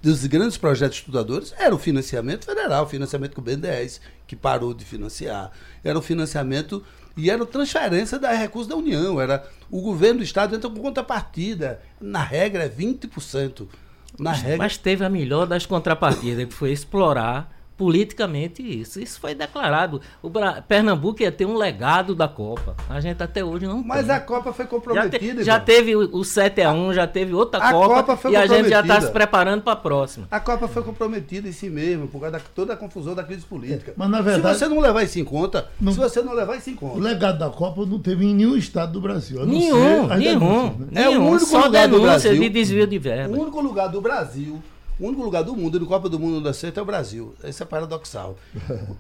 dos grandes projetos estudadores, era o financiamento federal, financiamento com o BNDES, que parou de financiar. Era o financiamento e era transferência da recursos da União. Era o governo do Estado entra com contrapartida. Na regra é 20%. Na regra... Mas teve a melhor das contrapartidas, que foi explorar politicamente isso. Isso foi declarado. O Bra... Pernambuco ia ter um legado da Copa. A gente até hoje não Mas tem. a Copa foi comprometida. Já, te... já teve o 7x1, já teve outra a Copa, Copa e a gente já está se preparando para a próxima. A Copa foi comprometida em si mesmo, por causa de toda a confusão da crise política. Mas na verdade. Se você não levar isso em conta, não... se você não levar isso em conta. O legado da Copa não teve em nenhum estado do Brasil. nenhum, nenhum, né? É o único Só lugar do Brasil. de desvio de verba. O único lugar do Brasil o único lugar do mundo no Copa do Mundo da certo é o Brasil. Isso é paradoxal.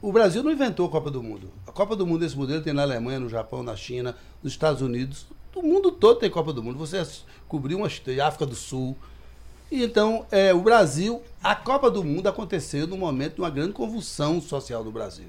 O Brasil não inventou a Copa do Mundo. A Copa do Mundo desse modelo tem na Alemanha, no Japão, na China, nos Estados Unidos. O mundo todo tem Copa do Mundo. Você cobriu uma África do Sul. E então, é, o Brasil, a Copa do Mundo aconteceu no momento de uma grande convulsão social no Brasil.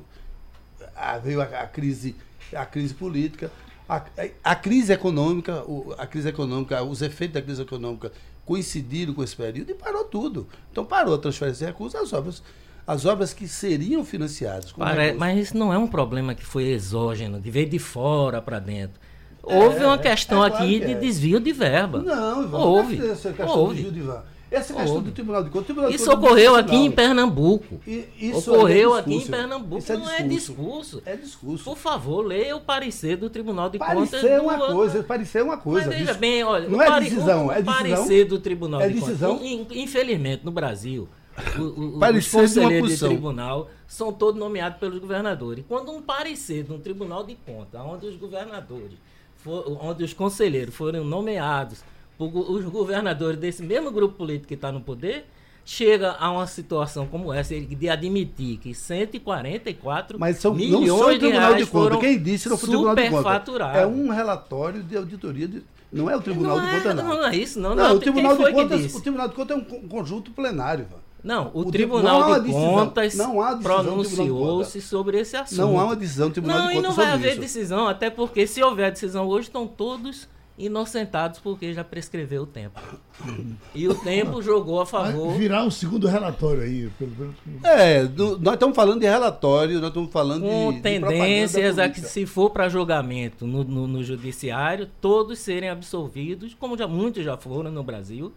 Ah, veio a, a, crise, a crise política, a, a, crise econômica, a crise econômica, os efeitos da crise econômica coincidiram com esse período e parou tudo. Então parou a transferência de recursos às obras as obras que seriam financiadas. Pare... Mas isso não é um problema que foi exógeno, que veio de fora para dentro. Houve é, uma questão é, claro aqui que de é. desvio de verba. Não, Ivan, Houve. Não é essa questão Houve. de desvio de verba. Essa questão Houve. do Tribunal de Contas. Tribunal isso de Contas ocorreu aqui em Pernambuco. isso ocorreu é aqui em Pernambuco. Isso é não é discurso. É discurso. Por favor, leia o parecer do Tribunal de parecer Contas. Parecer é uma do... coisa, parecer é uma coisa. Mas veja bem, olha, não é decisão, é decisão. parecer do Tribunal é de decisão. Contas. Infelizmente, no Brasil, o, o, os conselheiros de, de tribunal são todos nomeados pelos governadores. Quando um parecer de um tribunal de contas, onde os governadores, for, onde os conselheiros foram nomeados os governadores desse mesmo grupo político que está no poder chega a uma situação como essa de admitir que 144 Mas são, milhões não são de Tribunal de Contas. Quem disse não foi o Tribunal de Contas. É um relatório de auditoria de, não é o Tribunal não de Contas, não. Não é isso, não. Não, não o, Tribunal de Contas, o Tribunal de Contas é um conjunto plenário. Não, o, o Tribunal de Contas pronunciou-se sobre esse assunto. Não há uma decisão do Tribunal não, de Contas. Não, e não vai haver decisão, até porque se houver decisão hoje, estão todos inocentados porque já prescreveu o tempo. E o tempo jogou a favor. Vai virar um segundo relatório aí. Pelo, pelo... É, do, nós estamos falando de relatório, nós estamos falando com de. tendências de a que, se for para julgamento no, no, no, judiciário, todos serem absolvidos, como já muitos já foram no Brasil,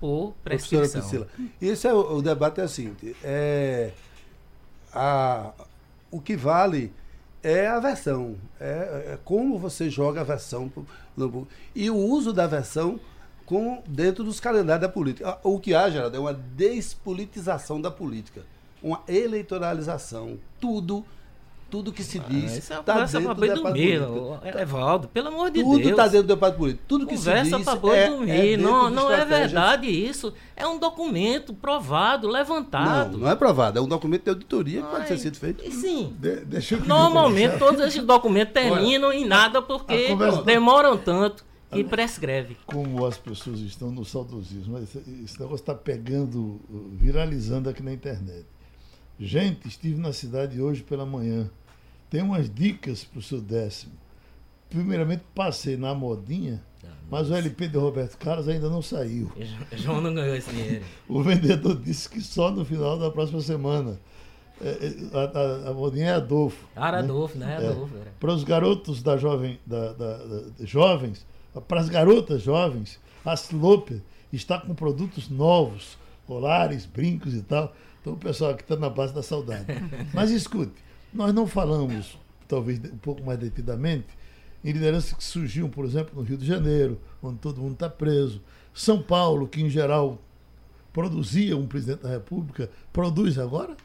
por prescrição. Priscila, esse é o, o debate é assim. É, a, o que vale é a versão. É, é como você joga a versão. E o uso da versão com, dentro dos calendários da política. O que há, Geraldo, é uma despolitização da política, uma eleitoralização. Tudo tudo que se ah, diz ah, dentro do debate político. Evaldo, pelo amor de tudo Deus. Tudo está dentro do debate político. Tudo que conversa se diz para boi é, dormir. É não não é verdade isso. É um documento provado, levantado. Não, não é provado. É um documento de auditoria que pode ser sido feito. Sim. De, Normalmente todos esses documentos terminam em nada porque demoram tanto que prescreve. Como as pessoas estão no saudosismo. Esse negócio está pegando, viralizando aqui na internet. Gente, estive na cidade hoje pela manhã tem umas dicas para o seu décimo. Primeiramente, passei na modinha, ah, mas o LP de Roberto Carlos ainda não saiu. João não ganhou esse dinheiro. o vendedor disse que só no final da próxima semana. É, é, a, a, a, modinha é Adolfo. Ah, era né? Adolfo, né? É. Adolfo, é. Para os garotos da jovem, da, da, da jovens, para as garotas jovens, a Sloper está com produtos novos, colares, brincos e tal. Então o pessoal aqui está na base da saudade. Mas escute, nós não falamos, talvez um pouco mais detidamente, em lideranças que surgiam, por exemplo, no Rio de Janeiro, onde todo mundo está preso. São Paulo, que em geral produzia um presidente da República, produz agora?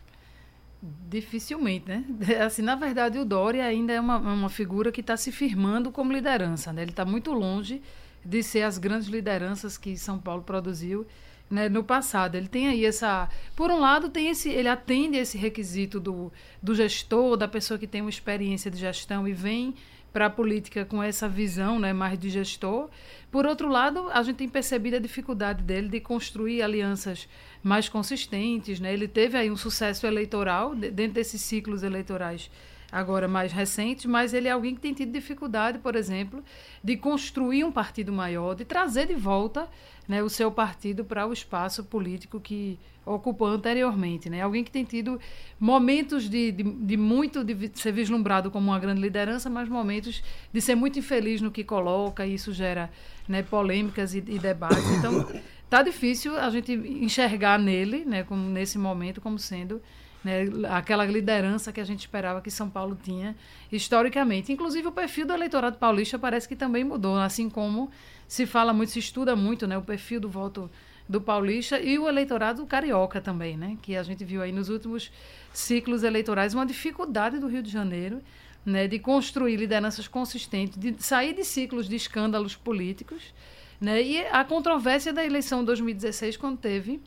Dificilmente, né? Assim, na verdade, o Dória ainda é uma, uma figura que está se firmando como liderança. Né? Ele está muito longe de ser as grandes lideranças que São Paulo produziu né, no passado. Ele tem aí essa. Por um lado, tem esse, ele atende esse requisito do, do gestor, da pessoa que tem uma experiência de gestão e vem para a política com essa visão né, mais de gestor. Por outro lado, a gente tem percebido a dificuldade dele de construir alianças mais consistentes. Né? Ele teve aí um sucesso eleitoral dentro desses ciclos eleitorais agora mais recentes, mas ele é alguém que tem tido dificuldade, por exemplo, de construir um partido maior, de trazer de volta né, o seu partido para o espaço político que ocupou anteriormente. Né? Alguém que tem tido momentos de, de, de, muito de ser vislumbrado como uma grande liderança, mas momentos de ser muito infeliz no que coloca, e isso gera né, polêmicas e, e debates. Então, tá difícil a gente enxergar nele, né, como nesse momento, como sendo né, aquela liderança que a gente esperava que São Paulo tinha historicamente. Inclusive, o perfil do eleitorado paulista parece que também mudou, assim como se fala muito, se estuda muito né, o perfil do voto do paulista e o eleitorado carioca também, né, que a gente viu aí nos últimos ciclos eleitorais uma dificuldade do Rio de Janeiro né, de construir lideranças consistentes, de sair de ciclos de escândalos políticos. Né, e a controvérsia da eleição de 2016, quando teve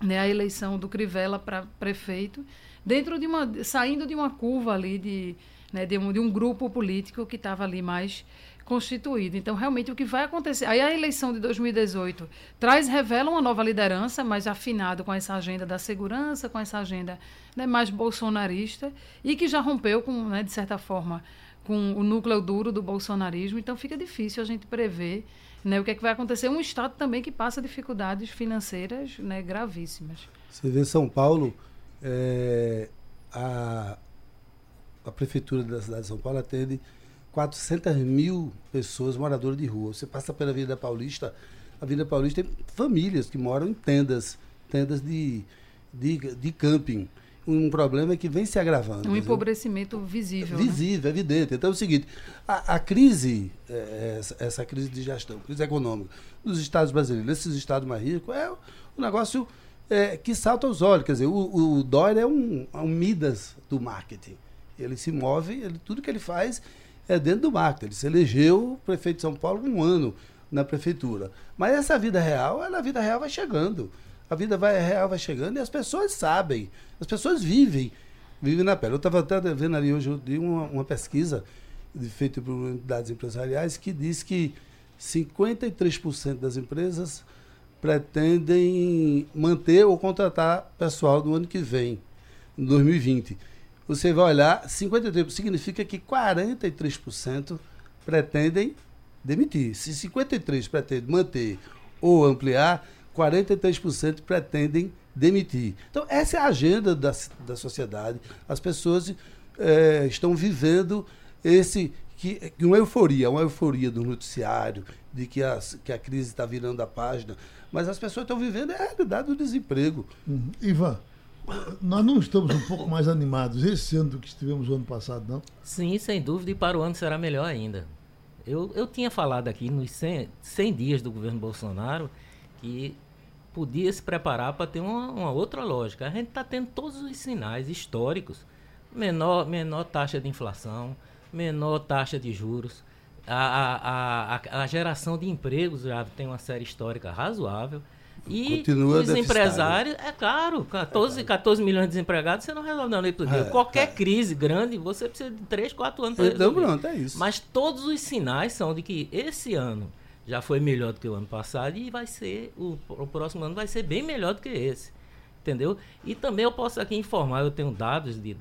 né, a eleição do Crivella para prefeito, dentro de uma, saindo de uma curva ali de, né, de, um, de um grupo político que estava ali mais constituído. Então, realmente, o que vai acontecer. Aí a eleição de 2018 traz, revela uma nova liderança, mais afinado com essa agenda da segurança, com essa agenda né, mais bolsonarista, e que já rompeu com, né, de certa forma, com o núcleo duro do bolsonarismo. Então fica difícil a gente prever né, o que, é que vai acontecer. Um Estado também que passa dificuldades financeiras né, gravíssimas. Você vê São Paulo, é, a, a Prefeitura da cidade de São Paulo atende 400 mil pessoas moradoras de rua. Você passa pela Vida Paulista, a Vida Paulista tem famílias que moram em tendas, tendas de, de, de camping um problema que vem se agravando. Um empobrecimento visível. Né? Visível, né? evidente. Então é o seguinte: a, a crise, é, essa, essa, crise de gestão, crise econômica dos estados brasileiros, esses estados mais ricos, é um negócio é, que salta aos olhos. Quer dizer, o, o Dória é um, é um Midas do marketing. Ele se move, ele, tudo que ele faz é dentro do marketing. Ele se elegeu prefeito de São Paulo um ano na prefeitura. Mas essa vida real, ela, a vida real vai chegando a vida vai, real vai chegando e as pessoas sabem, as pessoas vivem, vivem na pele. Eu estava até vendo ali hoje uma, uma pesquisa feita por unidades empresariais que diz que 53% das empresas pretendem manter ou contratar pessoal no ano que vem, em 2020. Você vai olhar, 53% significa que 43% pretendem demitir. Se 53 pretende manter ou ampliar, 43% pretendem demitir. Então, essa é a agenda da, da sociedade. As pessoas é, estão vivendo esse que, uma euforia, uma euforia do noticiário, de que, as, que a crise está virando a página, mas as pessoas estão vivendo a realidade do desemprego. Uhum. Ivan, nós não estamos um pouco mais animados esse ano do que estivemos no ano passado, não? Sim, sem dúvida, e para o ano será melhor ainda. Eu, eu tinha falado aqui nos 100, 100 dias do governo Bolsonaro que podia se preparar para ter uma, uma, outra lógica. A gente está tendo todos os sinais históricos: menor, menor taxa de inflação, menor taxa de juros. A, a, a, a geração de empregos já tem uma série histórica razoável. E Continua os empresários, é claro, 14, 14 milhões de desempregados, você não resolve da noite para dia. É, Qualquer é. crise grande, você precisa de 3, 4 anos para então, resolver. Então, pronto, é isso. Mas todos os sinais são de que esse ano já foi melhor do que o ano passado e vai ser, o, o próximo ano vai ser bem melhor do que esse. Entendeu? E também eu posso aqui informar, eu tenho dados de,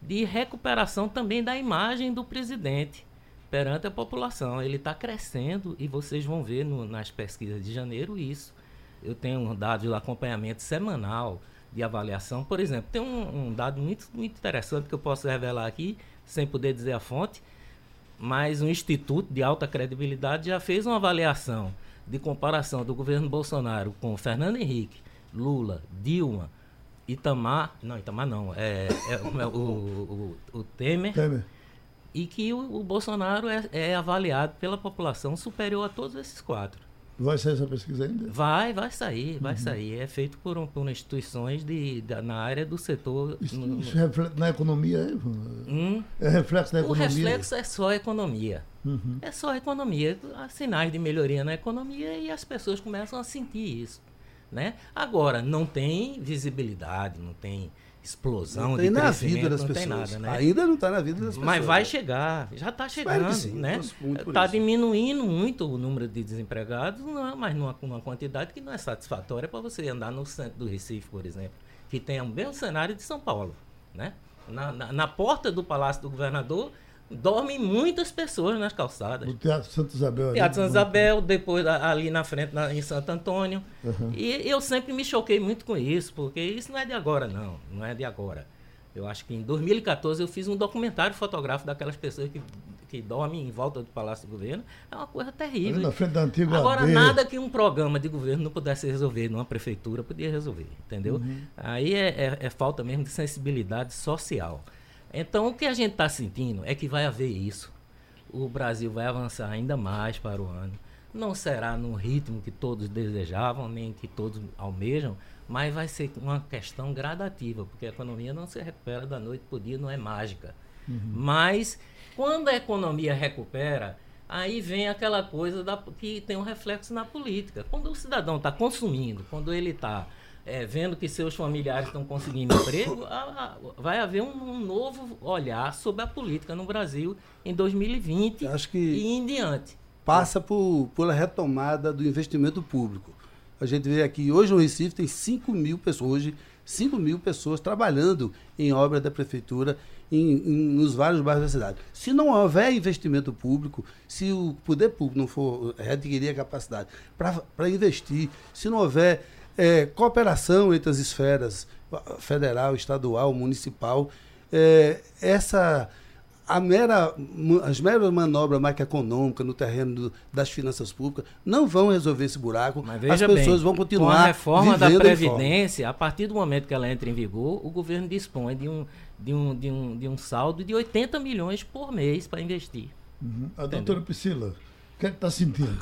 de recuperação também da imagem do presidente perante a população. Ele está crescendo e vocês vão ver no, nas pesquisas de janeiro isso. Eu tenho dados de acompanhamento semanal de avaliação. Por exemplo, tem um, um dado muito, muito interessante que eu posso revelar aqui, sem poder dizer a fonte, mas um instituto de alta credibilidade já fez uma avaliação de comparação do governo Bolsonaro com Fernando Henrique, Lula, Dilma, Itamar, não, Itamar não, é, é, é o, o, o, Temer, Temer, e que o, o Bolsonaro é, é avaliado pela população superior a todos esses quatro. Vai sair essa pesquisa ainda? Vai, vai sair, vai uhum. sair. É feito por, um, por instituições de, de, na área do setor. Isso, no, isso reflete na economia? É, hum? é reflexo na economia? O reflexo é só a economia. Uhum. É só a economia. Há sinais de melhoria na economia e as pessoas começam a sentir isso. Né? Agora, não tem visibilidade, não tem explosão não tem de na vida das pessoas. nada, né? Ainda não está na vida das pessoas. Mas vai chegar, já está chegando, sim, né? Está diminuindo muito o número de desempregados, não, mas numa, numa quantidade que não é satisfatória para você andar no centro do Recife, por exemplo, que tem o mesmo cenário de São Paulo, né? Na, na, na porta do Palácio do Governador dormem muitas pessoas nas calçadas. No Teatro Santa Isabel. Teatro Santa Isabel, depois ali na frente, na, em Santo Antônio. Uhum. E eu sempre me choquei muito com isso, porque isso não é de agora, não. Não é de agora. Eu acho que em 2014 eu fiz um documentário fotográfico daquelas pessoas que, que dormem em volta do Palácio do Governo. É uma coisa terrível. Na frente da antiga Agora, nada que um programa de governo não pudesse resolver, numa prefeitura podia resolver, entendeu? Uhum. Aí é, é, é falta mesmo de sensibilidade social. Então, o que a gente está sentindo é que vai haver isso. O Brasil vai avançar ainda mais para o ano. Não será no ritmo que todos desejavam, nem que todos almejam, mas vai ser uma questão gradativa, porque a economia não se recupera da noite para o dia, não é mágica. Uhum. Mas, quando a economia recupera, aí vem aquela coisa da, que tem um reflexo na política. Quando o cidadão está consumindo, quando ele está é, vendo que seus familiares estão conseguindo emprego, a, a, vai haver um, um, novo olhar sobre a política no Brasil em 2020 Acho que e em diante. Passa por, pela retomada do investimento público. A gente vê aqui, hoje no Recife tem 5 mil pessoas, hoje 5 mil pessoas trabalhando em obras da prefeitura em, em, nos vários bairros da cidade. Se não houver investimento público, se o poder público não for adquirir a capacidade para investir, se não houver é, cooperação entre as esferas federal, estadual, municipal. É, essa a mera, as meras manobras macroeconômicas no terreno do, das finanças públicas não vão resolver esse buraco. as pessoas bem, vão continuar. Com a reforma da Previdência, a partir do momento que ela entra em vigor, o governo dispõe de um, de um, de um, de um saldo de 80 milhões por mês para investir. Uhum. A doutora Priscila, o que é está sentindo?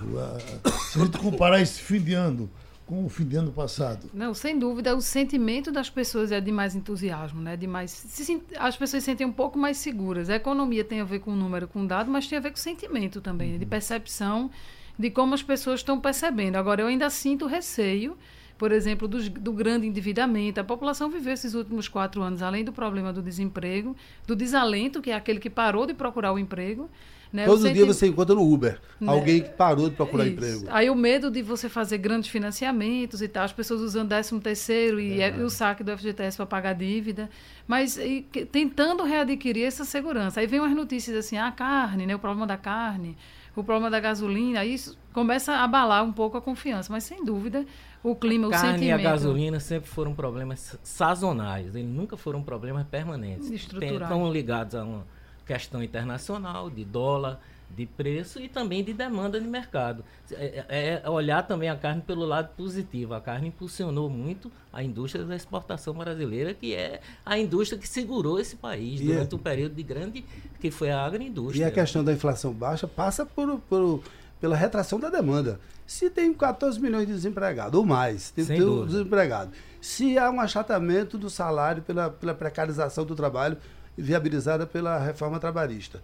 se a gente comparar esse fim de ano com o fim de ano passado? Não, sem dúvida, o sentimento das pessoas é de mais entusiasmo, né? De mais, se, as pessoas se sentem um pouco mais seguras. A economia tem a ver com o número, com o dado, mas tem a ver com o sentimento também, uhum. de percepção de como as pessoas estão percebendo. Agora, eu ainda sinto receio, por exemplo, do, do grande endividamento. A população viveu esses últimos quatro anos, além do problema do desemprego, do desalento, que é aquele que parou de procurar o emprego, né? Todo dia você encontra no Uber né? alguém que parou de procurar Isso. emprego. Aí o medo de você fazer grandes financiamentos e tal, as pessoas usando 13 terceiro e, é. e o saque do FGTS para pagar dívida, mas e, que, tentando readquirir essa segurança. Aí vem umas notícias assim, ah, a carne, né, o problema da carne, o problema da gasolina, isso começa a abalar um pouco a confiança. Mas, sem dúvida, o clima, a o carne sentimento... e a gasolina sempre foram problemas sazonais, eles nunca foram problemas permanentes. Estruturais. Estão ligados a uma questão internacional, de dólar, de preço e também de demanda de mercado. É, é, é olhar também a carne pelo lado positivo. A carne impulsionou muito a indústria da exportação brasileira, que é a indústria que segurou esse país E durante é- um período de grande, que foi a agroindústria. E a questão da inflação baixa passa por, por- pela retração da demanda. Se tem 14 milhões de desempregados, ou mais, tem, Sem tem um dúvida. desempregado. Se há um achatamento do salário pela, pela precarização do trabalho viabilizada pela reforma trabalhista.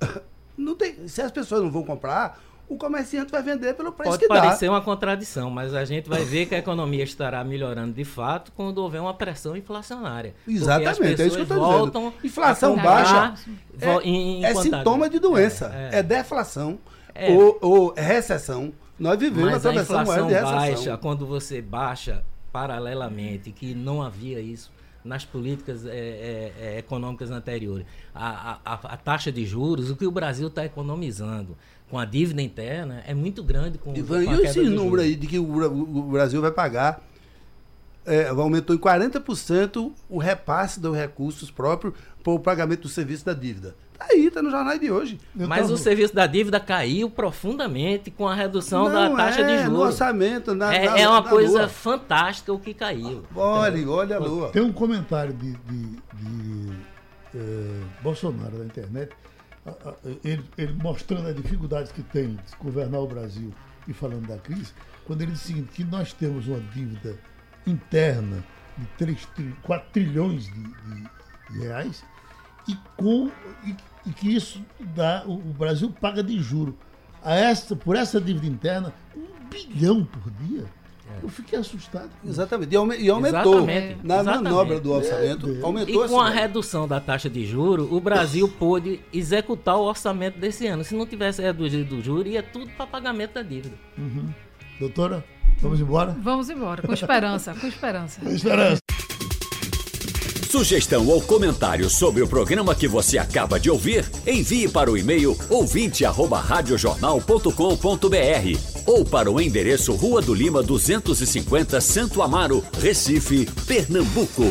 Não tem, se as pessoas não vão comprar, o comerciante vai vender pelo preço Pode que dá. parecer uma contradição, mas a gente vai ver que a economia estará melhorando de fato quando houver uma pressão inflacionária. Exatamente, é isso que eu estou dizendo. Inflação a baixa vo- em- em é sintoma de doença, É, é, é. deflação É. Ou, ou recessão. Nós vivemos Mas a ano inflação de recessão. baixa, quando você baixa paralelamente, que não havia isso nas políticas é, é, é, econômicas anteriores, a, a, a taxa de juros, o que o Brasil está economizando com a dívida interna é muito grande com, Ivan, com a e queda esse de número aí de que o, o Brasil vai pagar, é, aumentou em 40% o repasse dos recursos próprios para o pagamento do serviço da dívida. Tá aí, tá no jornal de hoje. Eu Mas tava- o serviço da dívida caiu profundamente com a redução Não, da taxa é, de No juros. orçamento, na, é, na- é uma na coisa lua. fantástica o que caiu. Olha, olha a lua. Tem um comentário de, de- de, eh, Bolsonaro na internet, ele, ele mostrando as dificuldades que tem de governar o Brasil e falando da crise, quando ele diz o seguinte, que nós temos uma dívida interna de 3, 4 trilhões de, de- de reais e, com, e, e que isso dá, o, o Brasil paga de juro a essa, por essa dívida interna um bilhão por dia. Eu fiquei assustado. Exatamente. E, aume- e aumentou. Exatamente, Na exatamente. manobra do orçamento, Deus. aumentou E com a redução da taxa de juro, o Brasil pôde executar o orçamento desse ano. Se não tivesse reduzido o juro, ia tudo para pagamento da dívida. Doutora, vamos embora? Vamos embora, com esperança, com esperança. Esperança. Sugestão ou comentário sobre o programa que você acaba de ouvir, envie para o e-mail ouvinte@radiojornal.com.br ou para o endereço Rua do Lima 250, Santo Amaro, Recife, Pernambuco.